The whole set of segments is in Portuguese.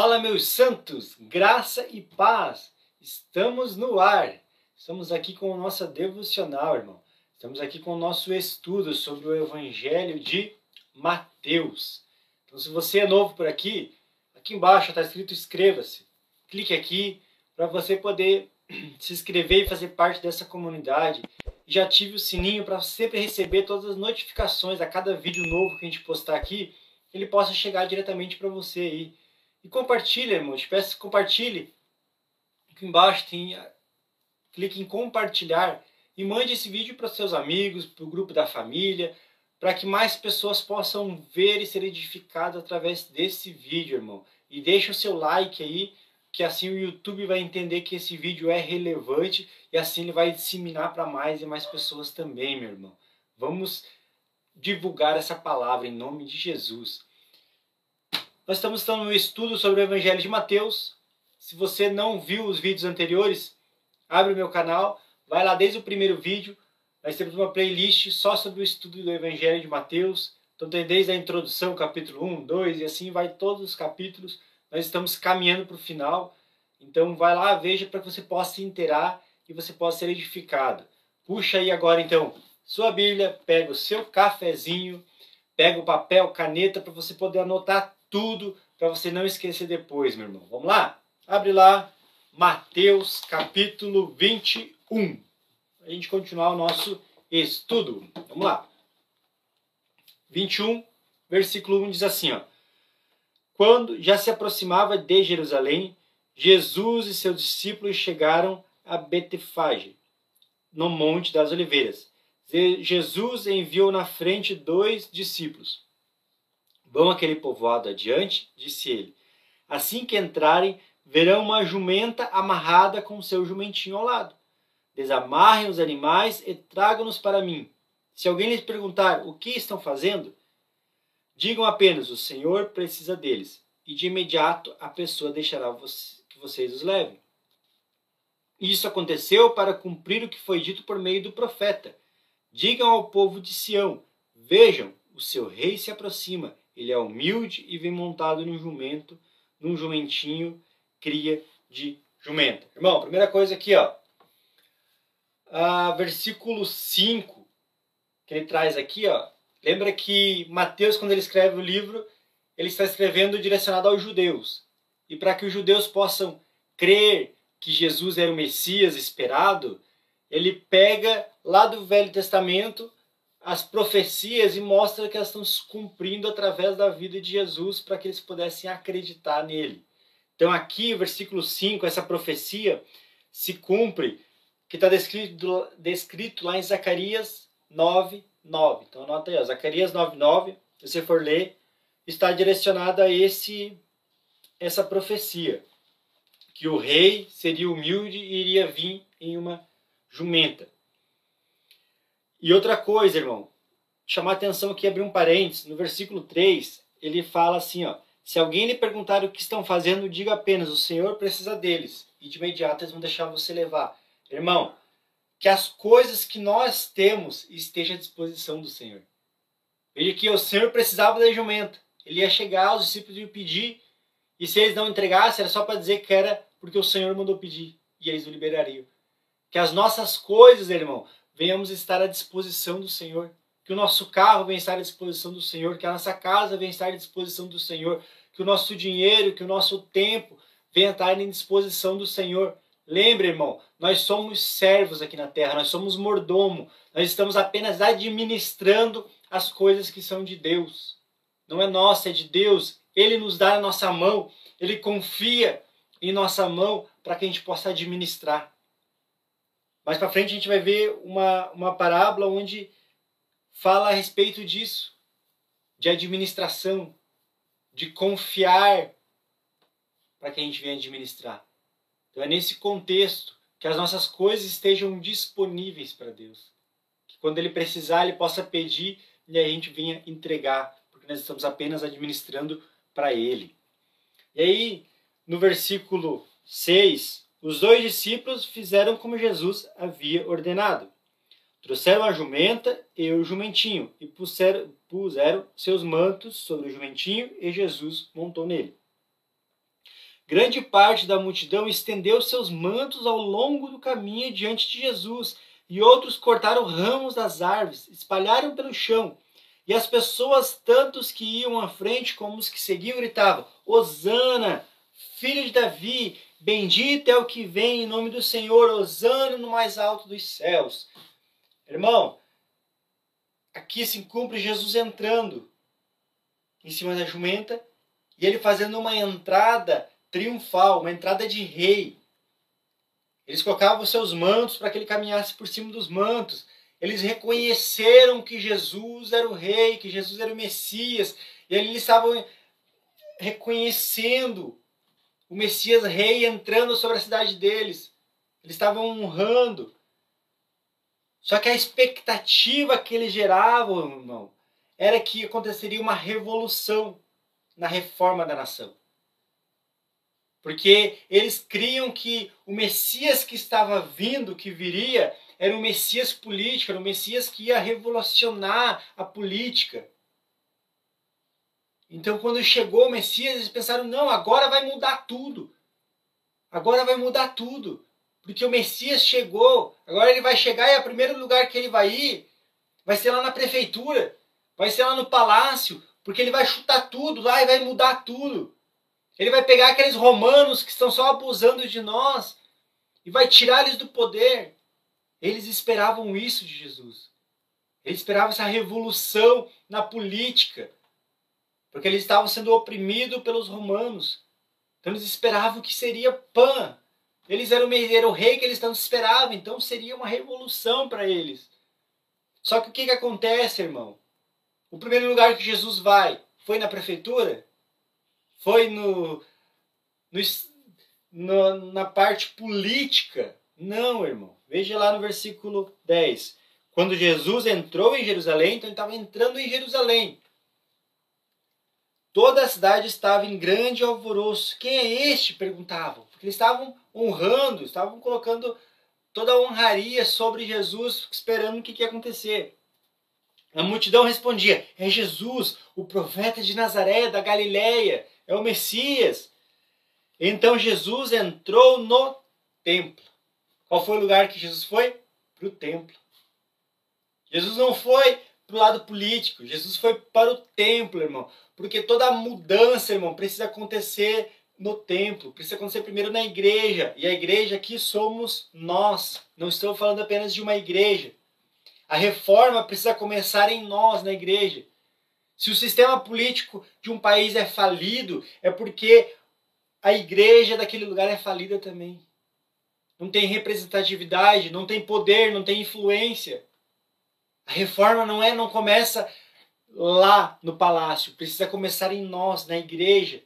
Fala, meus santos, graça e paz. Estamos no ar. Estamos aqui com a nossa devocional, irmão. Estamos aqui com o nosso estudo sobre o Evangelho de Mateus. Então, se você é novo por aqui, aqui embaixo está escrito inscreva-se. Clique aqui para você poder se inscrever e fazer parte dessa comunidade. Já ative o sininho para sempre receber todas as notificações a cada vídeo novo que a gente postar aqui, ele possa chegar diretamente para você aí. E compartilha, irmãos. Peço que compartilhe. Aqui embaixo tem. Clique em compartilhar e mande esse vídeo para seus amigos, para o grupo da família, para que mais pessoas possam ver e ser edificadas através desse vídeo, irmão. E deixe o seu like aí, que assim o YouTube vai entender que esse vídeo é relevante e assim ele vai disseminar para mais e mais pessoas também, meu irmão. Vamos divulgar essa palavra em nome de Jesus. Nós estamos no estudo sobre o Evangelho de Mateus. Se você não viu os vídeos anteriores, abre o meu canal, vai lá desde o primeiro vídeo. Nós temos uma playlist só sobre o estudo do Evangelho de Mateus. Então tem desde a introdução, capítulo 1, 2 e assim vai todos os capítulos. Nós estamos caminhando para o final. Então vai lá, veja para que você possa se inteirar e você possa ser edificado. Puxa aí agora então sua Bíblia, pega o seu cafezinho, pega o papel, caneta para você poder anotar tudo para você não esquecer depois, meu irmão. Vamos lá? Abre lá, Mateus capítulo 21. A gente continuar o nosso estudo. Vamos lá. 21, versículo 1 diz assim, ó. Quando já se aproximava de Jerusalém, Jesus e seus discípulos chegaram a Betefage, no Monte das Oliveiras. Jesus enviou na frente dois discípulos Vão aquele povoado adiante, disse ele. Assim que entrarem, verão uma jumenta amarrada com seu jumentinho ao lado. Desamarrem os animais e tragam-nos para mim. Se alguém lhes perguntar o que estão fazendo, digam apenas: o Senhor precisa deles, e de imediato a pessoa deixará que vocês os levem. Isso aconteceu para cumprir o que foi dito por meio do profeta. Digam ao povo de Sião: Vejam, o seu rei se aproxima ele é humilde e vem montado num jumento, num jumentinho, cria de jumenta. Irmão, primeira coisa aqui, ó. Ah, versículo 5, que ele traz aqui, ó. Lembra que Mateus, quando ele escreve o livro, ele está escrevendo direcionado aos judeus. E para que os judeus possam crer que Jesus era o Messias esperado, ele pega lá do Velho Testamento as profecias e mostra que elas estão se cumprindo através da vida de Jesus para que eles pudessem acreditar nele. Então, aqui, versículo 5, essa profecia se cumpre, que está descrito, descrito lá em Zacarias 9, 9. Então, anota aí, ó, Zacarias 9, 9, se você for ler, está direcionada a esse, essa profecia, que o rei seria humilde e iria vir em uma jumenta. E outra coisa, irmão, chamar atenção aqui, abrir um parênteses, no versículo 3, ele fala assim, ó, se alguém lhe perguntar o que estão fazendo, diga apenas, o Senhor precisa deles, e de imediato eles vão deixar você levar. Irmão, que as coisas que nós temos estejam à disposição do Senhor. Veja que o Senhor precisava da jumenta. Ele ia chegar, os discípulos iam pedir, e se eles não entregassem, era só para dizer que era porque o Senhor mandou pedir, e eles o liberariam. Que as nossas coisas, irmão, venhamos estar à disposição do Senhor. Que o nosso carro venha estar à disposição do Senhor, que a nossa casa venha estar à disposição do Senhor, que o nosso dinheiro, que o nosso tempo venha estar em disposição do Senhor. Lembre, irmão, nós somos servos aqui na terra, nós somos mordomo, nós estamos apenas administrando as coisas que são de Deus. Não é nossa, é de Deus. Ele nos dá a nossa mão, ele confia em nossa mão para que a gente possa administrar. Mais para frente a gente vai ver uma, uma parábola onde fala a respeito disso, de administração, de confiar para que a gente venha administrar. Então é nesse contexto que as nossas coisas estejam disponíveis para Deus. Que quando Ele precisar, Ele possa pedir e a gente venha entregar, porque nós estamos apenas administrando para Ele. E aí, no versículo 6, os dois discípulos fizeram como Jesus havia ordenado. Trouxeram a jumenta e o jumentinho e puseram, puseram seus mantos sobre o jumentinho e Jesus montou nele. Grande parte da multidão estendeu seus mantos ao longo do caminho diante de Jesus, e outros cortaram ramos das árvores, espalharam pelo chão. E as pessoas, tantos que iam à frente como os que seguiam, gritavam: Hosana, filho de Davi, bendito é o que vem em nome do Senhor, Hosana no mais alto dos céus. Irmão, aqui se cumpre Jesus entrando em cima da jumenta e ele fazendo uma entrada triunfal, uma entrada de rei. Eles colocavam seus mantos para que ele caminhasse por cima dos mantos. Eles reconheceram que Jesus era o rei, que Jesus era o Messias. E eles estavam reconhecendo o Messias rei entrando sobre a cidade deles. Eles estavam honrando. Só que a expectativa que eles geravam, irmão, era que aconteceria uma revolução na reforma da nação. Porque eles criam que o Messias que estava vindo, que viria, era um Messias político, era um Messias que ia revolucionar a política. Então, quando chegou o Messias, eles pensaram: não, agora vai mudar tudo. Agora vai mudar tudo. Porque o Messias chegou, agora ele vai chegar e o primeiro lugar que ele vai ir vai ser lá na prefeitura, vai ser lá no palácio, porque ele vai chutar tudo lá e vai mudar tudo. Ele vai pegar aqueles romanos que estão só abusando de nós e vai tirar eles do poder. Eles esperavam isso de Jesus. Eles esperavam essa revolução na política, porque eles estavam sendo oprimidos pelos romanos. Então eles esperavam que seria Pan. Eles eram, era o rei que eles tanto esperavam, então seria uma revolução para eles. Só que o que, que acontece, irmão? O primeiro lugar que Jesus vai foi na prefeitura? Foi no, no, no, na parte política? Não, irmão. Veja lá no versículo 10. Quando Jesus entrou em Jerusalém, então ele estava entrando em Jerusalém. Toda a cidade estava em grande alvoroço. Quem é este? perguntavam. Porque eles estavam honrando, estavam colocando toda a honraria sobre Jesus, esperando o que, que ia acontecer. A multidão respondia: É Jesus, o profeta de Nazaré, da Galileia é o Messias. Então Jesus entrou no templo. Qual foi o lugar que Jesus foi? Para o templo. Jesus não foi para o lado político, Jesus foi para o templo, irmão. Porque toda mudança, irmão, precisa acontecer no templo, precisa acontecer primeiro na igreja. E a igreja aqui somos nós. Não estou falando apenas de uma igreja. A reforma precisa começar em nós, na igreja. Se o sistema político de um país é falido, é porque a igreja daquele lugar é falida também. Não tem representatividade, não tem poder, não tem influência. A reforma não é, não começa lá no palácio, precisa começar em nós, na igreja.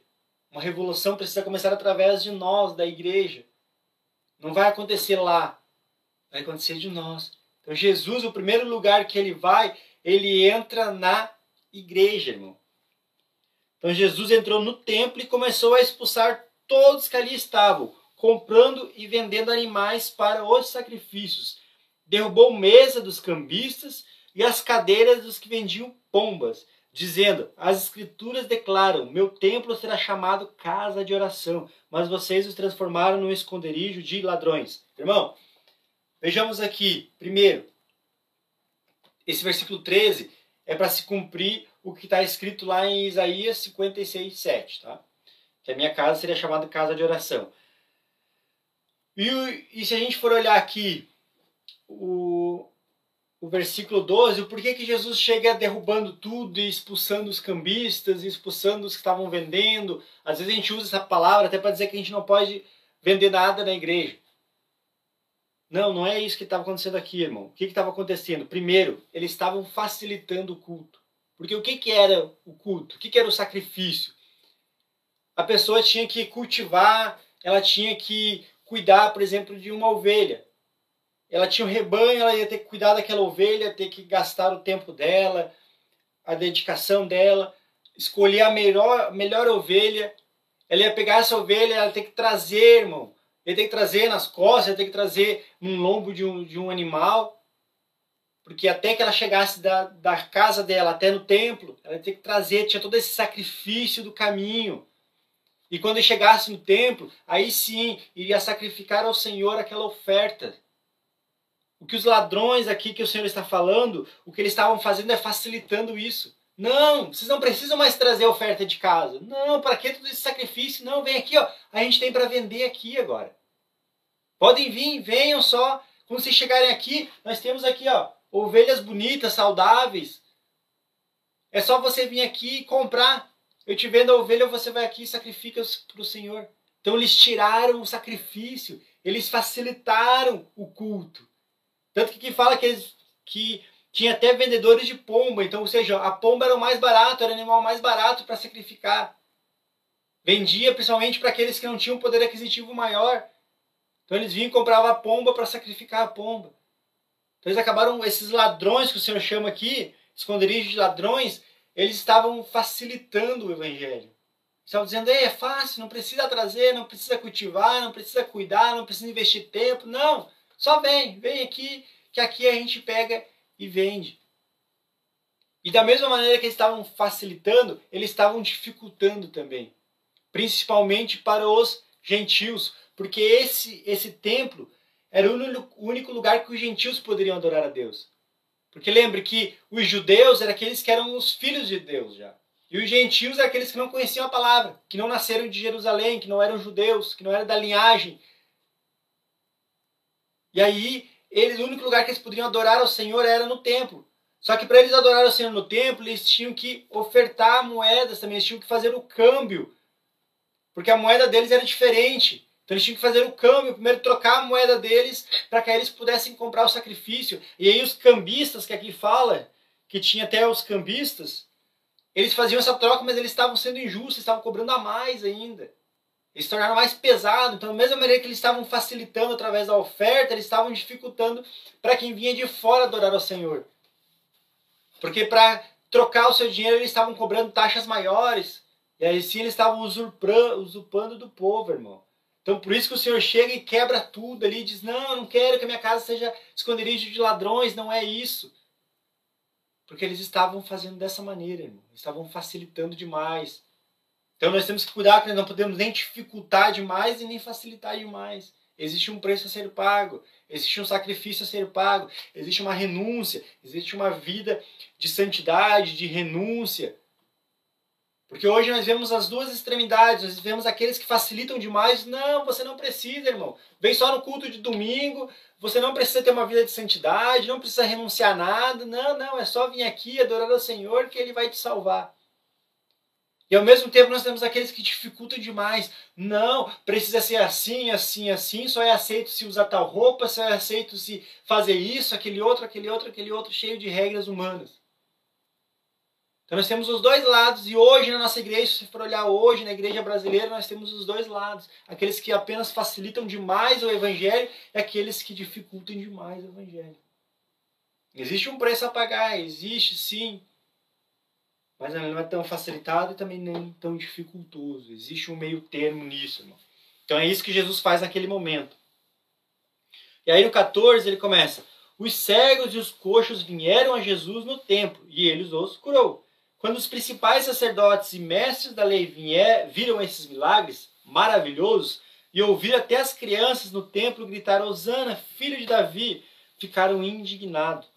Uma revolução precisa começar através de nós, da igreja. Não vai acontecer lá, vai acontecer de nós. Então Jesus, o primeiro lugar que ele vai, ele entra na igreja, irmão. Então Jesus entrou no templo e começou a expulsar todos que ali estavam, comprando e vendendo animais para os sacrifícios. Derrubou mesa dos cambistas e as cadeiras dos que vendiam pombas, dizendo: As escrituras declaram: Meu templo será chamado casa de oração, mas vocês os transformaram num esconderijo de ladrões. Irmão, vejamos aqui, primeiro, esse versículo 13 é para se cumprir o que está escrito lá em Isaías 56, 7, tá? Que a minha casa seria chamada casa de oração. E, e se a gente for olhar aqui o, o versículo 12, o porquê que Jesus chega derrubando tudo e expulsando os cambistas, expulsando os que estavam vendendo. Às vezes a gente usa essa palavra até para dizer que a gente não pode vender nada na igreja. Não, não é isso que estava acontecendo aqui, irmão. O que estava acontecendo? Primeiro, eles estavam facilitando o culto. Porque o que, que era o culto? O que, que era o sacrifício? A pessoa tinha que cultivar, ela tinha que cuidar, por exemplo, de uma ovelha. Ela tinha um rebanho, ela ia ter que cuidar daquela ovelha, ter que gastar o tempo dela, a dedicação dela, escolher a melhor, melhor ovelha. Ela ia pegar essa ovelha, ela ia ter que trazer, irmão, ele tem que trazer nas costas, ele tem que trazer num lombo de um, de um animal. Porque até que ela chegasse da, da casa dela até no templo, ela tinha que trazer, tinha todo esse sacrifício do caminho. E quando chegasse no templo, aí sim iria sacrificar ao Senhor aquela oferta. O que os ladrões aqui que o Senhor está falando, o que eles estavam fazendo é facilitando isso. Não, vocês não precisam mais trazer oferta de casa. Não, para que todo esse sacrifício? Não, vem aqui, ó. A gente tem para vender aqui agora. Podem vir, venham só. Quando vocês chegarem aqui, nós temos aqui, ó, ovelhas bonitas, saudáveis. É só você vir aqui e comprar. Eu te vendo a ovelha, você vai aqui e sacrifica para o Senhor. Então eles tiraram o sacrifício, eles facilitaram o culto. Tanto que aqui fala que, eles, que tinha até vendedores de pomba. Então, ou seja, a pomba era o mais barato, era o animal mais barato para sacrificar. Vendia principalmente para aqueles que não tinham poder aquisitivo maior. Então eles vinham e compravam a pomba para sacrificar a pomba. Então eles acabaram, esses ladrões que o Senhor chama aqui, esconderijos de ladrões, eles estavam facilitando o evangelho. Estavam dizendo, Ei, é fácil, não precisa trazer, não precisa cultivar, não precisa cuidar, não precisa investir tempo. Não, só vem, vem aqui, que aqui a gente pega e vende. E da mesma maneira que eles estavam facilitando, eles estavam dificultando também. Principalmente para os gentios, porque esse, esse templo era o único lugar que os gentios poderiam adorar a Deus. Porque lembre que os judeus eram aqueles que eram os filhos de Deus já. E os gentios eram aqueles que não conheciam a palavra, que não nasceram de Jerusalém, que não eram judeus, que não eram da linhagem. E aí eles, o único lugar que eles poderiam adorar ao Senhor era no templo. Só que para eles adorar ao Senhor no templo, eles tinham que ofertar moedas também, eles tinham que fazer o câmbio. Porque a moeda deles era diferente. Então eles tinham que fazer o câmbio, primeiro trocar a moeda deles, para que eles pudessem comprar o sacrifício. E aí os cambistas, que aqui fala, que tinha até os cambistas, eles faziam essa troca, mas eles estavam sendo injustos, estavam cobrando a mais ainda. Eles se tornaram mais pesados. Então, da mesma maneira que eles estavam facilitando através da oferta, eles estavam dificultando para quem vinha de fora adorar ao Senhor. Porque para trocar o seu dinheiro, eles estavam cobrando taxas maiores. E aí sim eles estavam usurpando, do povo, irmão. Então por isso que o Senhor chega e quebra tudo ali e diz: Não, eu não quero que a minha casa seja esconderijo de ladrões, não é isso. Porque eles estavam fazendo dessa maneira, irmão. Estavam facilitando demais. Então nós temos que cuidar que nós não podemos nem dificultar demais e nem facilitar demais. Existe um preço a ser pago, existe um sacrifício a ser pago, existe uma renúncia, existe uma vida de santidade, de renúncia. Porque hoje nós vemos as duas extremidades, nós vemos aqueles que facilitam demais. Não, você não precisa, irmão. Vem só no culto de domingo, você não precisa ter uma vida de santidade, não precisa renunciar a nada. Não, não, é só vir aqui adorar ao Senhor que Ele vai te salvar. E ao mesmo tempo nós temos aqueles que dificultam demais. Não, precisa ser assim, assim, assim, só é aceito se usar tal roupa, só é aceito se fazer isso, aquele outro, aquele outro, aquele outro, cheio de regras humanas. Então nós temos os dois lados, e hoje na nossa igreja, se for olhar hoje na igreja brasileira, nós temos os dois lados. Aqueles que apenas facilitam demais o evangelho e aqueles que dificultam demais o evangelho. Existe um preço a pagar, existe sim mas não é tão facilitado e também nem tão dificultoso. Existe um meio termo nisso, irmão. Então é isso que Jesus faz naquele momento. E aí no 14 ele começa: Os cegos e os coxos vieram a Jesus no templo e ele os curou. Quando os principais sacerdotes e mestres da lei vier, viram esses milagres maravilhosos e ouviram até as crianças no templo gritar: Hosana, filho de Davi, ficaram indignados.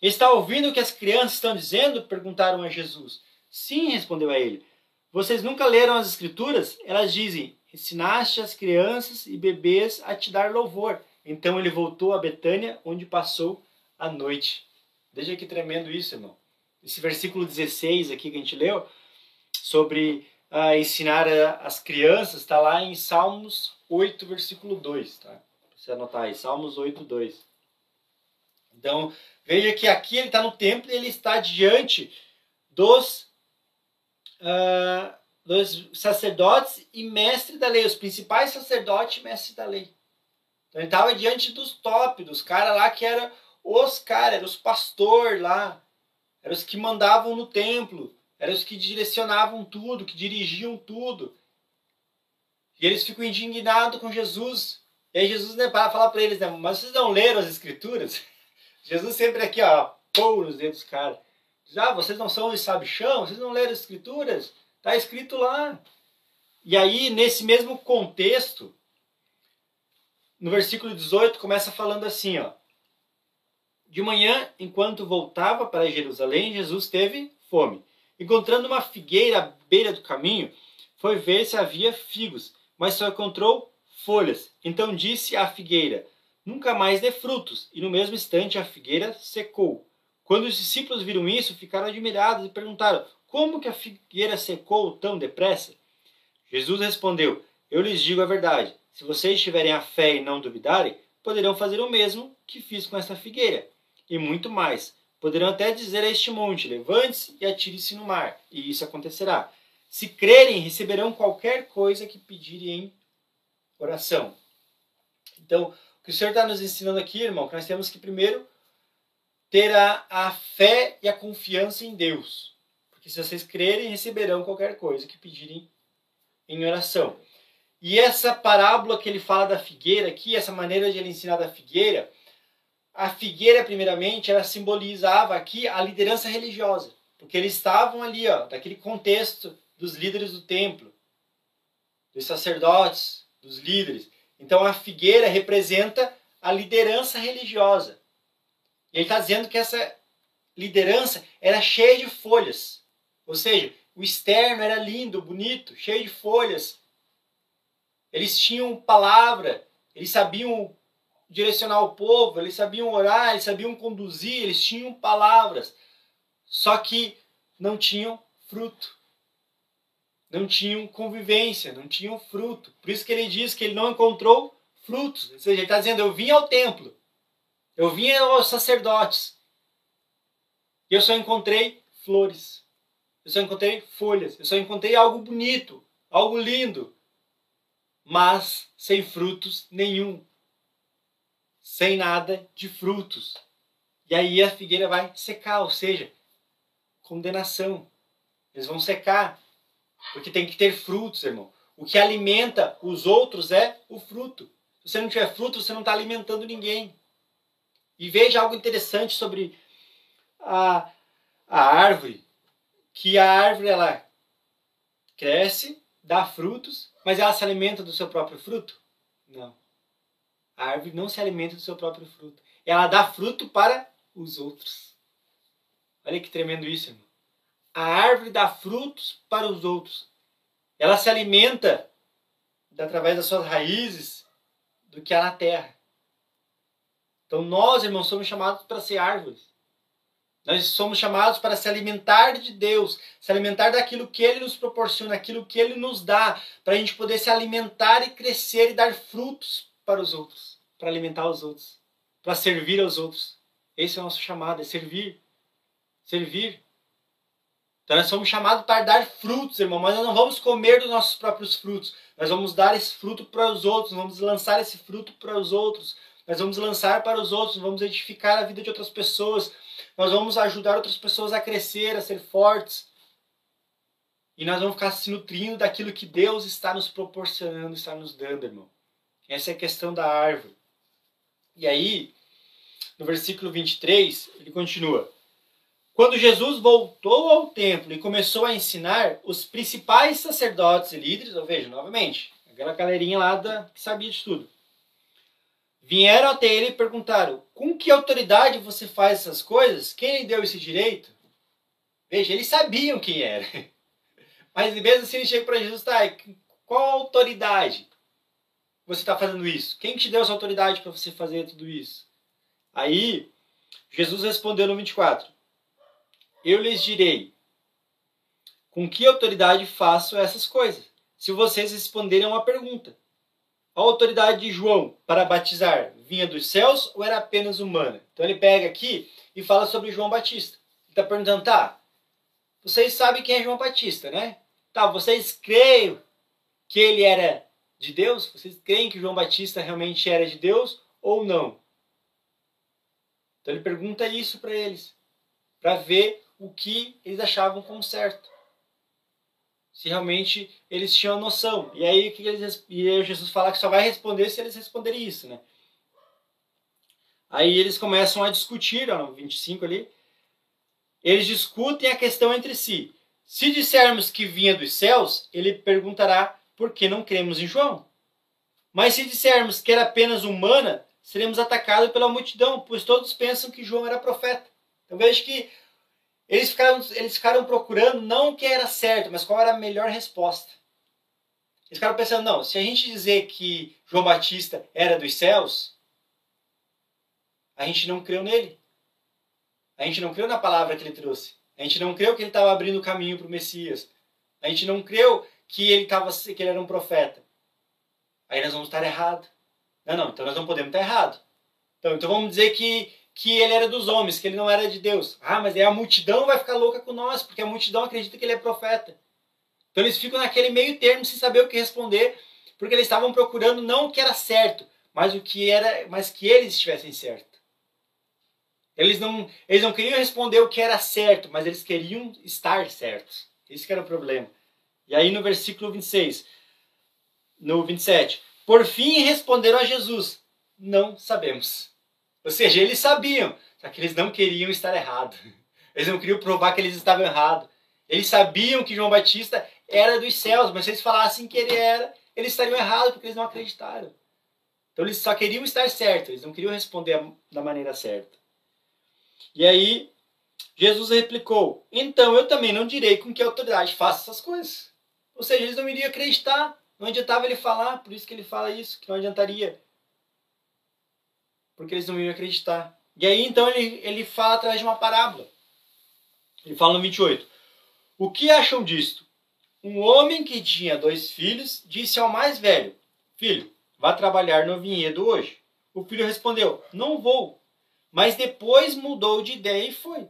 Está ouvindo o que as crianças estão dizendo? Perguntaram a Jesus. Sim, respondeu a ele. Vocês nunca leram as Escrituras? Elas dizem: Ensinaste as crianças e bebês a te dar louvor. Então ele voltou a Betânia, onde passou a noite. Veja que tremendo isso, irmão. Esse versículo 16 aqui que a gente leu, sobre uh, ensinar as crianças, está lá em Salmos 8, versículo 2. Tá? Você anotar aí, Salmos 8, 2. Então, veja que aqui ele está no templo e ele está diante dos, uh, dos sacerdotes e mestres da lei, os principais sacerdotes e mestres da lei. Então ele estava diante dos top, dos caras lá que eram os caras, eram os pastores lá, eram os que mandavam no templo, eram os que direcionavam tudo, que dirigiam tudo. E eles ficam indignados com Jesus. E aí Jesus né, fala para eles, né, mas vocês não leram as escrituras? Jesus sempre aqui, ó, pô nos dedos dos caras. Diz, ah, vocês não são os sabichão? Vocês não leram as escrituras? Está escrito lá. E aí, nesse mesmo contexto, no versículo 18, começa falando assim, ó. De manhã, enquanto voltava para Jerusalém, Jesus teve fome. Encontrando uma figueira à beira do caminho, foi ver se havia figos, mas só encontrou folhas. Então disse à figueira: Nunca mais dê frutos. E no mesmo instante a figueira secou. Quando os discípulos viram isso, ficaram admirados e perguntaram: Como que a figueira secou tão depressa? Jesus respondeu: Eu lhes digo a verdade. Se vocês tiverem a fé e não duvidarem, poderão fazer o mesmo que fiz com essa figueira. E muito mais. Poderão até dizer a este monte: Levante-se e atire-se no mar. E isso acontecerá. Se crerem, receberão qualquer coisa que pedirem em oração. Então, que o Senhor está nos ensinando aqui, irmão, que nós temos que primeiro ter a, a fé e a confiança em Deus. Porque se vocês crerem, receberão qualquer coisa que pedirem em oração. E essa parábola que ele fala da figueira aqui, essa maneira de ele ensinar da figueira, a figueira, primeiramente, ela simbolizava aqui a liderança religiosa. Porque eles estavam ali, ó, daquele contexto dos líderes do templo, dos sacerdotes, dos líderes. Então a figueira representa a liderança religiosa. E ele está dizendo que essa liderança era cheia de folhas. Ou seja, o externo era lindo, bonito, cheio de folhas. Eles tinham palavra, eles sabiam direcionar o povo, eles sabiam orar, eles sabiam conduzir, eles tinham palavras. Só que não tinham fruto não tinham convivência, não tinham fruto. Por isso que ele diz que ele não encontrou frutos. Ou seja, ele está dizendo: eu vim ao templo, eu vim aos sacerdotes, e eu só encontrei flores, eu só encontrei folhas, eu só encontrei algo bonito, algo lindo, mas sem frutos nenhum, sem nada de frutos. E aí a figueira vai secar, ou seja, condenação. Eles vão secar, porque tem que ter frutos, irmão. O que alimenta os outros é o fruto. Se você não tiver fruto, você não está alimentando ninguém. E veja algo interessante sobre a, a árvore. Que a árvore ela cresce, dá frutos, mas ela se alimenta do seu próprio fruto? Não. A árvore não se alimenta do seu próprio fruto. Ela dá fruto para os outros. Olha que tremendo isso, irmão a árvore dá frutos para os outros. Ela se alimenta através das suas raízes do que há na terra. Então nós, irmãos, somos chamados para ser árvores. Nós somos chamados para se alimentar de Deus, se alimentar daquilo que Ele nos proporciona, aquilo que Ele nos dá, para a gente poder se alimentar e crescer e dar frutos para os outros, para alimentar os outros, para servir aos outros. Esse é o nosso chamado, é servir. Servir. Então nós somos chamados para dar frutos, irmão, mas nós não vamos comer dos nossos próprios frutos. Nós vamos dar esse fruto para os outros, vamos lançar esse fruto para os outros. Nós vamos lançar para os outros, vamos edificar a vida de outras pessoas. Nós vamos ajudar outras pessoas a crescer, a ser fortes. E nós vamos ficar se nutrindo daquilo que Deus está nos proporcionando, está nos dando, irmão. Essa é a questão da árvore. E aí, no versículo 23, ele continua: quando Jesus voltou ao templo e começou a ensinar, os principais sacerdotes e líderes, ou veja, novamente, aquela galerinha lá da, que sabia de tudo, vieram até ele e perguntaram: com que autoridade você faz essas coisas? Quem lhe deu esse direito? Veja, eles sabiam quem era. Mas mesmo assim ele chega para Jesus, tá, qual autoridade você está fazendo isso? Quem te deu essa autoridade para você fazer tudo isso? Aí Jesus respondeu no 24: eu lhes direi: com que autoridade faço essas coisas? Se vocês responderem a uma pergunta. A autoridade de João para batizar vinha dos céus ou era apenas humana? Então ele pega aqui e fala sobre João Batista. Ele está perguntando, tá, vocês sabem quem é João Batista, né? Tá, vocês creem que ele era de Deus? Vocês creem que João Batista realmente era de Deus ou não? Então ele pergunta isso para eles, para ver o que eles achavam como certo. Se realmente eles tinham noção. E aí, que eles, e aí Jesus fala que só vai responder se eles responderem isso, né? Aí eles começam a discutir, ó, no 25 ali. Eles discutem a questão entre si. Se dissermos que vinha dos céus, ele perguntará: porque não cremos em João. Mas se dissermos que era apenas humana, seremos atacados pela multidão, pois todos pensam que João era profeta. Então veja que eles ficaram, eles ficaram procurando não o que era certo, mas qual era a melhor resposta. Eles ficaram pensando, não, se a gente dizer que João Batista era dos céus, a gente não creu nele. A gente não creu na palavra que ele trouxe. A gente não creu que ele estava abrindo o caminho para o Messias. A gente não creu que ele, tava, que ele era um profeta. Aí nós vamos estar errados. Não, não, então nós não podemos estar errados. Então, então vamos dizer que, que ele era dos homens, que ele não era de Deus. Ah, mas aí a multidão vai ficar louca com nós, porque a multidão acredita que ele é profeta. Então eles ficam naquele meio termo sem saber o que responder, porque eles estavam procurando não o que era certo, mas o que era, mas que eles estivessem certo. Eles não, eles não queriam responder o que era certo, mas eles queriam estar certos. Esse que era o problema. E aí no versículo 26, no 27, por fim responderam a Jesus: Não sabemos. Ou seja, eles sabiam, só que eles não queriam estar errados. Eles não queriam provar que eles estavam errados. Eles sabiam que João Batista era dos céus, mas se eles falassem que ele era, eles estariam errados porque eles não acreditaram. Então eles só queriam estar certos, eles não queriam responder da maneira certa. E aí Jesus replicou: Então eu também não direi com que autoridade faça essas coisas. Ou seja, eles não iriam acreditar. Não adiantava ele falar, por isso que ele fala isso, que não adiantaria. Porque eles não iriam acreditar. E aí então ele, ele fala através de uma parábola. Ele fala no 28. O que acham disto? Um homem que tinha dois filhos disse ao mais velho: Filho, vá trabalhar no vinhedo hoje. O filho respondeu: Não vou. Mas depois mudou de ideia e foi.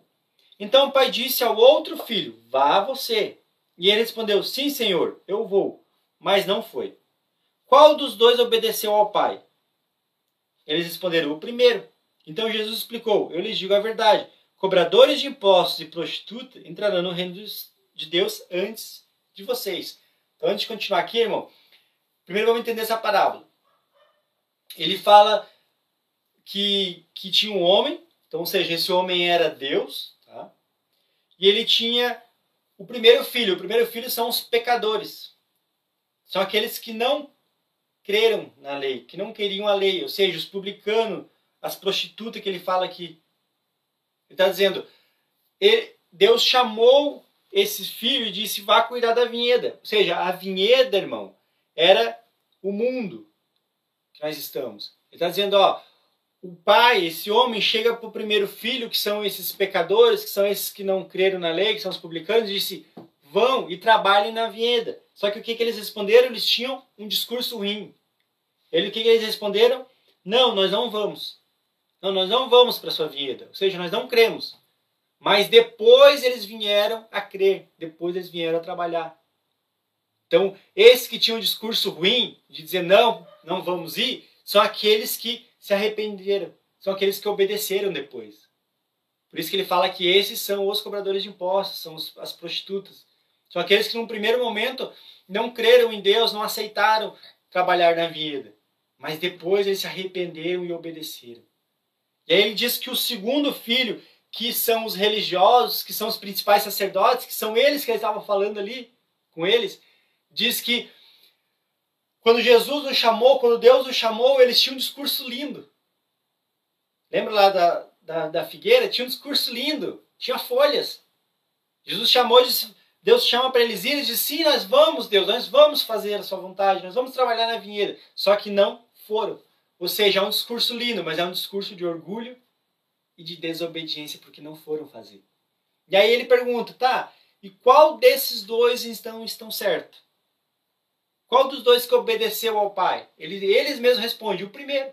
Então o pai disse ao outro filho: Vá você. E ele respondeu: Sim, senhor, eu vou. Mas não foi. Qual dos dois obedeceu ao pai? Eles responderam: O primeiro. Então Jesus explicou: Eu lhes digo a verdade. Cobradores de impostos e prostitutas entrarão no reino de Deus antes de vocês. Então, antes de continuar aqui, irmão, primeiro vamos entender essa parábola. Ele fala que, que tinha um homem, então, ou seja, esse homem era Deus, tá? e ele tinha o primeiro filho. O primeiro filho são os pecadores. São aqueles que não creram na lei, que não queriam a lei, ou seja, os publicanos, as prostitutas que ele fala aqui. Ele está dizendo, ele, Deus chamou esse filho e disse, vá cuidar da vinheda. Ou seja, a vinheda, irmão, era o mundo que nós estamos. Ele está dizendo, ó, o pai, esse homem, chega para o primeiro filho, que são esses pecadores, que são esses que não creram na lei, que são os publicanos, e disse: vão e trabalhem na vinheda. Só que o que, que eles responderam? Eles tinham um discurso ruim. Ele, o que, eles responderam? Não, nós não vamos. Não, nós não vamos para a sua vinheda. Ou seja, nós não cremos. Mas depois eles vieram a crer, depois eles vieram a trabalhar. Então, esses que tinham um discurso ruim, de dizer não, não vamos ir, são aqueles que se arrependeram, são aqueles que obedeceram depois. Por isso que ele fala que esses são os cobradores de impostos, são as prostitutas. São aqueles que num primeiro momento não creram em Deus, não aceitaram trabalhar na vida. Mas depois eles se arrependeram e obedeceram. E aí ele diz que o segundo filho, que são os religiosos, que são os principais sacerdotes, que são eles que ele estava falando ali com eles, diz que quando Jesus nos chamou, quando Deus nos chamou, eles tinham um discurso lindo. Lembra lá da, da, da figueira? Tinha um discurso lindo, tinha folhas. Jesus chamou, Deus chama para eles irem e diz: Sim, nós vamos, Deus, nós vamos fazer a sua vontade, nós vamos trabalhar na vinheira. Só que não foram. Ou seja, é um discurso lindo, mas é um discurso de orgulho e de desobediência porque não foram fazer. E aí ele pergunta, tá? E qual desses dois então estão certos? Qual dos dois que obedeceu ao pai? Eles, eles mesmos respondem, o primeiro.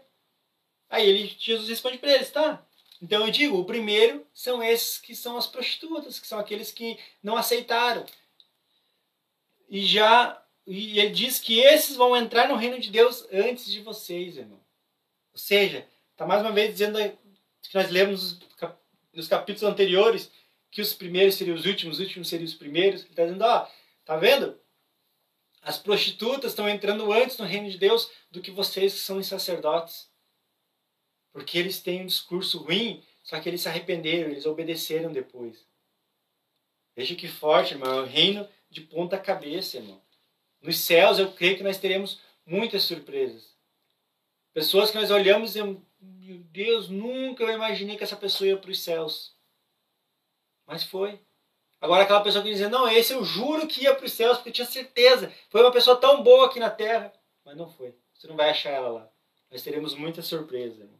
Aí ele, Jesus responde para eles, tá? Então eu digo, o primeiro são esses que são as prostitutas, que são aqueles que não aceitaram. E já e ele diz que esses vão entrar no reino de Deus antes de vocês, irmão. Ou seja, está mais uma vez dizendo que nós lemos nos capítulos anteriores que os primeiros seriam os últimos, os últimos seriam os primeiros. Ele está dizendo, ó, tá vendo? As prostitutas estão entrando antes no reino de Deus do que vocês que são sacerdotes. Porque eles têm um discurso ruim, só que eles se arrependeram, eles obedeceram depois. Veja que forte, irmão. É o reino de ponta cabeça, irmão. Nos céus, eu creio que nós teremos muitas surpresas. Pessoas que nós olhamos e dizemos, meu Deus, nunca eu imaginei que essa pessoa ia para os céus. Mas foi. Agora aquela pessoa que dizia, não, esse eu juro que ia para os céus, porque eu tinha certeza. Foi uma pessoa tão boa aqui na terra. Mas não foi. Você não vai achar ela lá. Nós teremos muita surpresa. Irmão.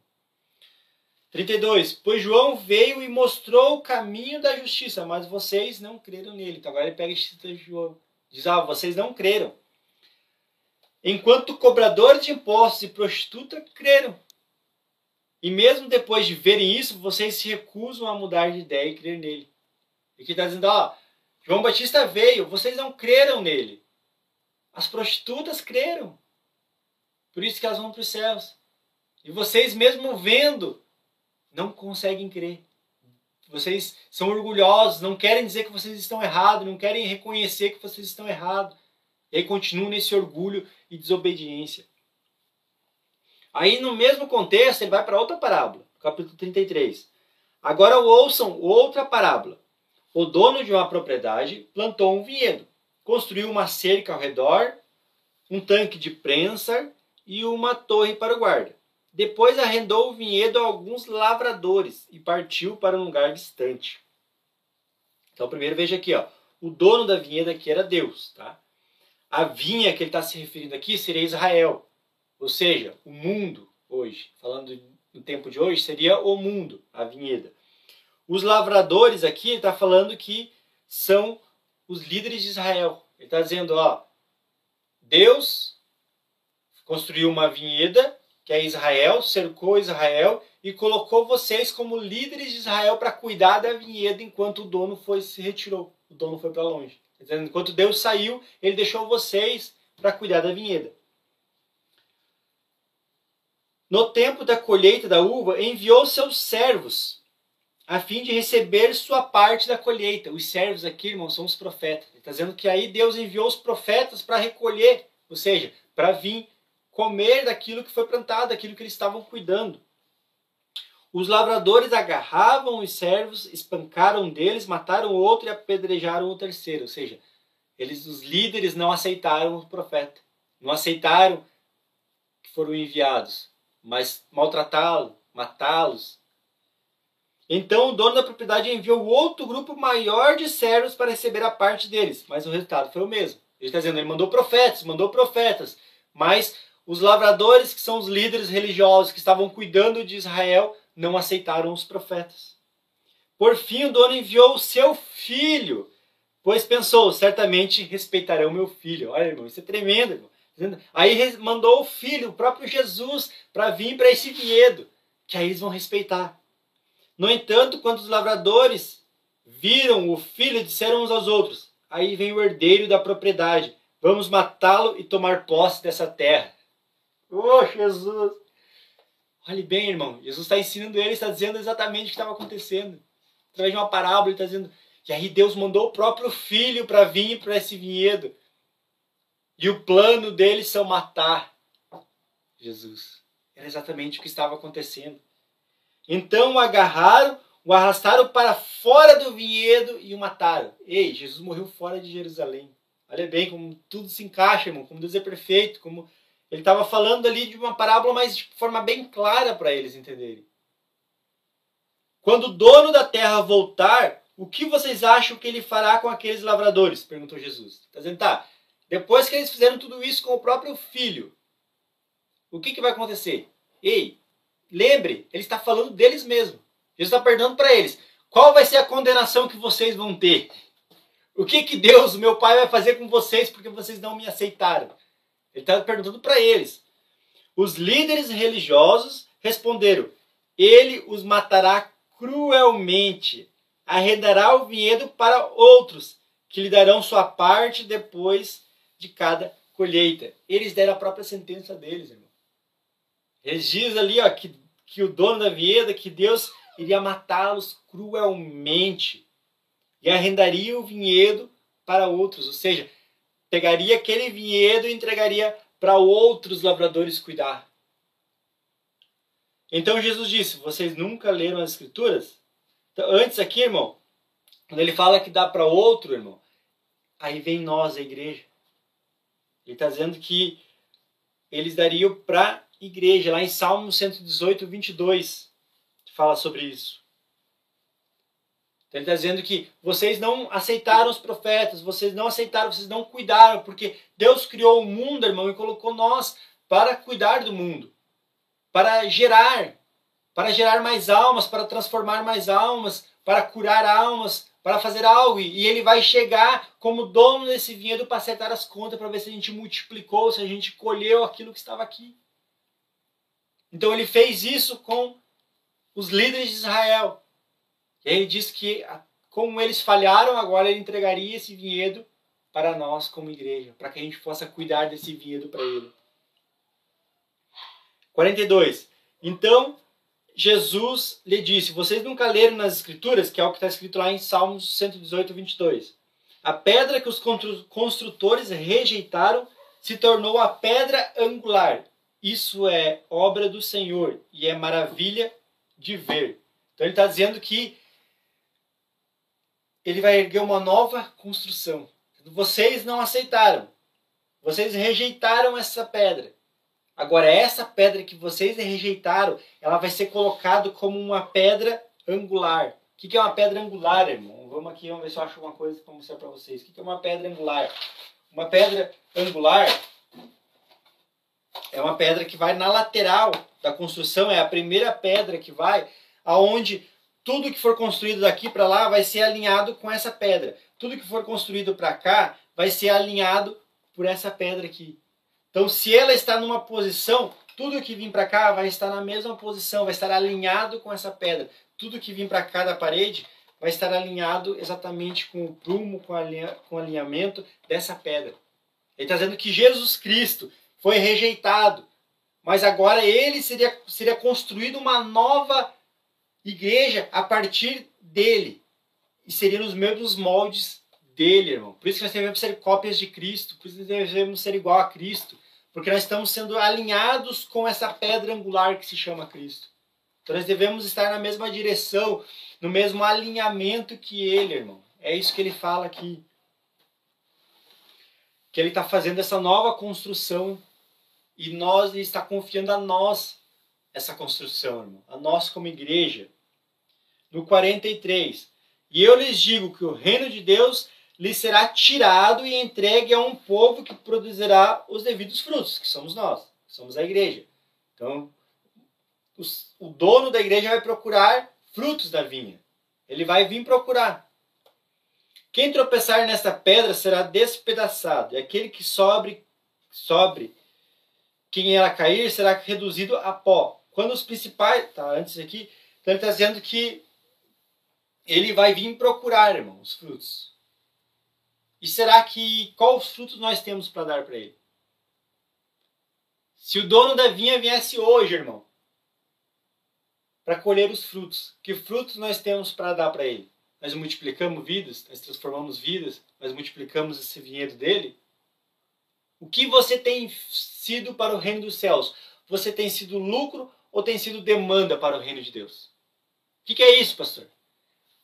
32. Pois João veio e mostrou o caminho da justiça, mas vocês não creram nele. Então agora ele pega e cita João. Diz, ah, vocês não creram. Enquanto cobradores de impostos e prostituta creram. E mesmo depois de verem isso, vocês se recusam a mudar de ideia e crer nele. E que está dizendo, ó, João Batista veio, vocês não creram nele. As prostitutas creram. Por isso que elas vão para os céus. E vocês mesmo vendo, não conseguem crer. Vocês são orgulhosos, não querem dizer que vocês estão errados, não querem reconhecer que vocês estão errados. E aí continuam nesse orgulho e desobediência. Aí, no mesmo contexto, ele vai para outra parábola, capítulo 33. Agora ouçam outra parábola. O dono de uma propriedade plantou um vinhedo, construiu uma cerca ao redor, um tanque de prensa e uma torre para o guarda. Depois arrendou o vinhedo a alguns lavradores e partiu para um lugar distante. Então, primeiro veja aqui, ó, o dono da vinheda aqui era Deus, tá? A vinha que ele está se referindo aqui seria Israel. Ou seja, o mundo hoje, falando no tempo de hoje, seria o mundo, a vinheda. Os lavradores aqui, ele está falando que são os líderes de Israel. Ele está dizendo, ó, Deus construiu uma vinheda, que é Israel, cercou Israel e colocou vocês como líderes de Israel para cuidar da vinheda enquanto o dono foi se retirou. O dono foi para longe. Enquanto Deus saiu, ele deixou vocês para cuidar da vinheda. No tempo da colheita da uva, enviou seus servos, a fim de receber sua parte da colheita. Os servos aqui, irmãos, são os profetas. Ele está dizendo que aí Deus enviou os profetas para recolher, ou seja, para vir comer daquilo que foi plantado, daquilo que eles estavam cuidando. Os lavradores agarravam os servos, espancaram deles, mataram o outro e apedrejaram o terceiro. Ou seja, eles, os líderes, não aceitaram o profeta, não aceitaram que foram enviados mas maltratá-lo, matá-los. Então o dono da propriedade enviou outro grupo maior de servos para receber a parte deles, mas o resultado foi o mesmo. Ele está dizendo, ele mandou profetas, mandou profetas, mas os lavradores, que são os líderes religiosos que estavam cuidando de Israel, não aceitaram os profetas. Por fim, o dono enviou o seu filho, pois pensou, certamente respeitarão meu filho. Olha, irmão, isso é tremendo, irmão. Aí mandou o filho, o próprio Jesus, para vir para esse vinhedo, que aí eles vão respeitar. No entanto, quando os lavradores viram o filho, disseram uns aos outros: Aí vem o herdeiro da propriedade, vamos matá-lo e tomar posse dessa terra. Oh, Jesus! Olhe bem, irmão, Jesus está ensinando ele, está dizendo exatamente o que estava acontecendo. Através de uma parábola, ele está dizendo que aí Deus mandou o próprio filho para vir para esse vinhedo e o plano deles são matar Jesus. Era exatamente o que estava acontecendo. Então o agarraram, o arrastaram para fora do vinhedo e o mataram. Ei, Jesus morreu fora de Jerusalém. Olha bem como tudo se encaixa, irmão, como Deus é perfeito, como ele estava falando ali de uma parábola, mas de forma bem clara para eles entenderem. Quando o dono da terra voltar, o que vocês acham que ele fará com aqueles lavradores? Perguntou Jesus. Está dizendo, tá, depois que eles fizeram tudo isso com o próprio filho, o que, que vai acontecer? Ei, lembre, ele está falando deles mesmo. Jesus está perguntando para eles: qual vai ser a condenação que vocês vão ter? O que, que Deus, meu Pai, vai fazer com vocês porque vocês não me aceitaram? Ele está perguntando para eles. Os líderes religiosos responderam: Ele os matará cruelmente, arrendará o vinhedo para outros, que lhe darão sua parte depois de cada colheita. Eles deram a própria sentença deles, irmão. Eles dizem ali ó, que, que o dono da vieda, que Deus iria matá-los cruelmente e arrendaria o vinhedo para outros, ou seja, pegaria aquele vinhedo e entregaria para outros lavradores cuidar. Então Jesus disse: Vocês nunca leram as Escrituras? Então, antes aqui, irmão, quando ele fala que dá para outro, irmão, aí vem nós, a igreja. Ele está dizendo que eles dariam para a igreja, lá em Salmo 118, 22, fala sobre isso. Ele está dizendo que vocês não aceitaram os profetas, vocês não aceitaram, vocês não cuidaram, porque Deus criou o mundo, irmão, e colocou nós para cuidar do mundo, para gerar, para gerar mais almas, para transformar mais almas, para curar almas, para fazer algo. E ele vai chegar como dono desse vinhedo para acertar as contas, para ver se a gente multiplicou, se a gente colheu aquilo que estava aqui. Então ele fez isso com os líderes de Israel. E ele diz que, como eles falharam, agora ele entregaria esse vinhedo para nós como igreja, para que a gente possa cuidar desse vinhedo para ele. 42. Então Jesus lhe disse: Vocês nunca leram nas Escrituras, que é o que está escrito lá em Salmos 118, 22. A pedra que os construtores rejeitaram se tornou a pedra angular. Isso é obra do Senhor e é maravilha de ver. Então ele está dizendo que ele vai erguer uma nova construção. Vocês não aceitaram. Vocês rejeitaram essa pedra. Agora, essa pedra que vocês rejeitaram, ela vai ser colocada como uma pedra angular. O que é uma pedra angular, irmão? Vamos aqui, vamos ver se eu acho uma coisa para mostrar para vocês. O que é uma pedra angular? Uma pedra angular é uma pedra que vai na lateral da construção, é a primeira pedra que vai, aonde tudo que for construído daqui para lá vai ser alinhado com essa pedra. Tudo que for construído para cá vai ser alinhado por essa pedra aqui. Então, se ela está numa posição, tudo que vir para cá vai estar na mesma posição, vai estar alinhado com essa pedra. Tudo que vir para cá da parede vai estar alinhado exatamente com o prumo, com, com o alinhamento dessa pedra. Ele está dizendo que Jesus Cristo foi rejeitado, mas agora ele seria, seria construído uma nova igreja a partir dele. E seria nos mesmos moldes dele, irmão. Por isso que nós devemos ser cópias de Cristo, por isso que nós devemos ser igual a Cristo. Porque nós estamos sendo alinhados com essa pedra angular que se chama Cristo. Então nós devemos estar na mesma direção, no mesmo alinhamento que Ele, irmão. É isso que ele fala aqui. Que ele está fazendo essa nova construção e nós ele está confiando a nós essa construção, irmão. A nós como igreja. No 43. E eu lhes digo que o reino de Deus lhe será tirado e entregue a um povo que produzirá os devidos frutos, que somos nós, que somos a igreja. Então, os, o dono da igreja vai procurar frutos da vinha. Ele vai vir procurar. Quem tropeçar nesta pedra será despedaçado, e aquele que sobre, sobre quem ela cair será reduzido a pó. Quando os principais. Tá, antes aqui. Então ele está dizendo que ele vai vir procurar, irmão, os frutos. E será que quais frutos nós temos para dar para ele? Se o dono da vinha viesse hoje, irmão, para colher os frutos, que frutos nós temos para dar para ele? Nós multiplicamos vidas, nós transformamos vidas, nós multiplicamos esse vinhedo dele? O que você tem sido para o reino dos céus? Você tem sido lucro ou tem sido demanda para o reino de Deus? O que, que é isso, pastor?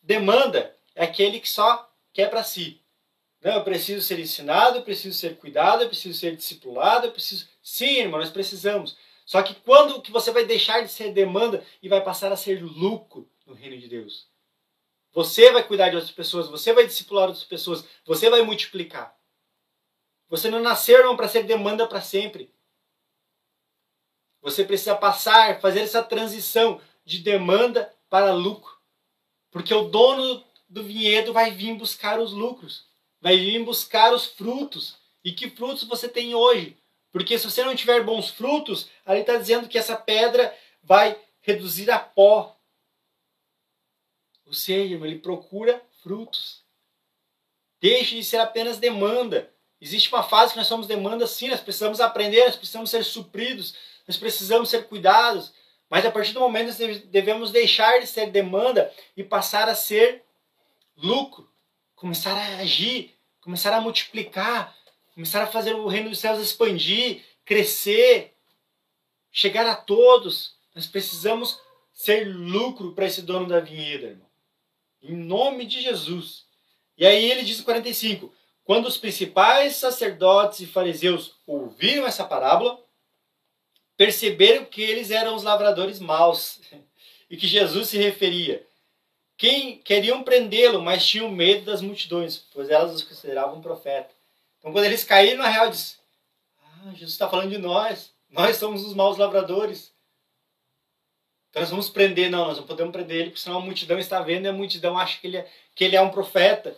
Demanda é aquele que só quer para si. Não, eu preciso ser ensinado, eu preciso ser cuidado, eu preciso ser discipulado, eu preciso. Sim, irmão, nós precisamos. Só que quando que você vai deixar de ser demanda e vai passar a ser lucro no reino de Deus? Você vai cuidar de outras pessoas, você vai discipular outras pessoas, você vai multiplicar. Você não nasceu, irmão, para ser demanda para sempre. Você precisa passar, fazer essa transição de demanda para lucro. Porque o dono do vinhedo vai vir buscar os lucros vai vir buscar os frutos. E que frutos você tem hoje? Porque se você não tiver bons frutos, ali está dizendo que essa pedra vai reduzir a pó. Ou seja, ele procura frutos. Deixe de ser apenas demanda. Existe uma fase que nós somos demanda sim, nós precisamos aprender, nós precisamos ser supridos, nós precisamos ser cuidados. Mas a partir do momento devemos deixar de ser demanda e passar a ser lucro começar a agir, começar a multiplicar, começar a fazer o reino dos céus expandir, crescer, chegar a todos. Nós precisamos ser lucro para esse dono da vinheta, irmão. Em nome de Jesus. E aí ele diz no 45: Quando os principais sacerdotes e fariseus ouviram essa parábola, perceberam que eles eram os lavradores maus e que Jesus se referia. Quem queriam prendê-lo, mas tinham medo das multidões, pois elas os consideravam profeta. Então, quando eles caíram na real, diz: Ah, Jesus está falando de nós. Nós somos os maus lavradores. Então, nós vamos prender. Não, nós não podemos prender ele, porque senão a multidão está vendo e a multidão acha que ele é, que ele é um profeta.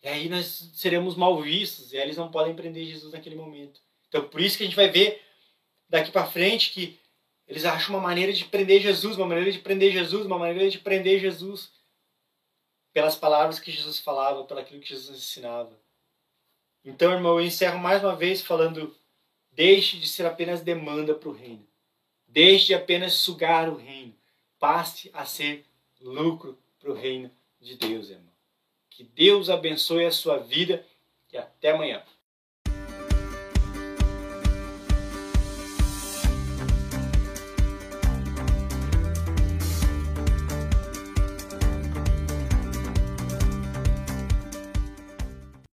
E aí nós seremos mal vistos, e aí eles não podem prender Jesus naquele momento. Então, por isso que a gente vai ver daqui para frente que eles acham uma maneira de prender Jesus, uma maneira de prender Jesus, uma maneira de prender Jesus pelas palavras que Jesus falava, pelo aquilo que Jesus ensinava. Então, irmão, eu encerro mais uma vez falando: deixe de ser apenas demanda para o reino. Deixe de apenas sugar o reino. Passe a ser lucro para o reino de Deus, irmão. Que Deus abençoe a sua vida e até amanhã.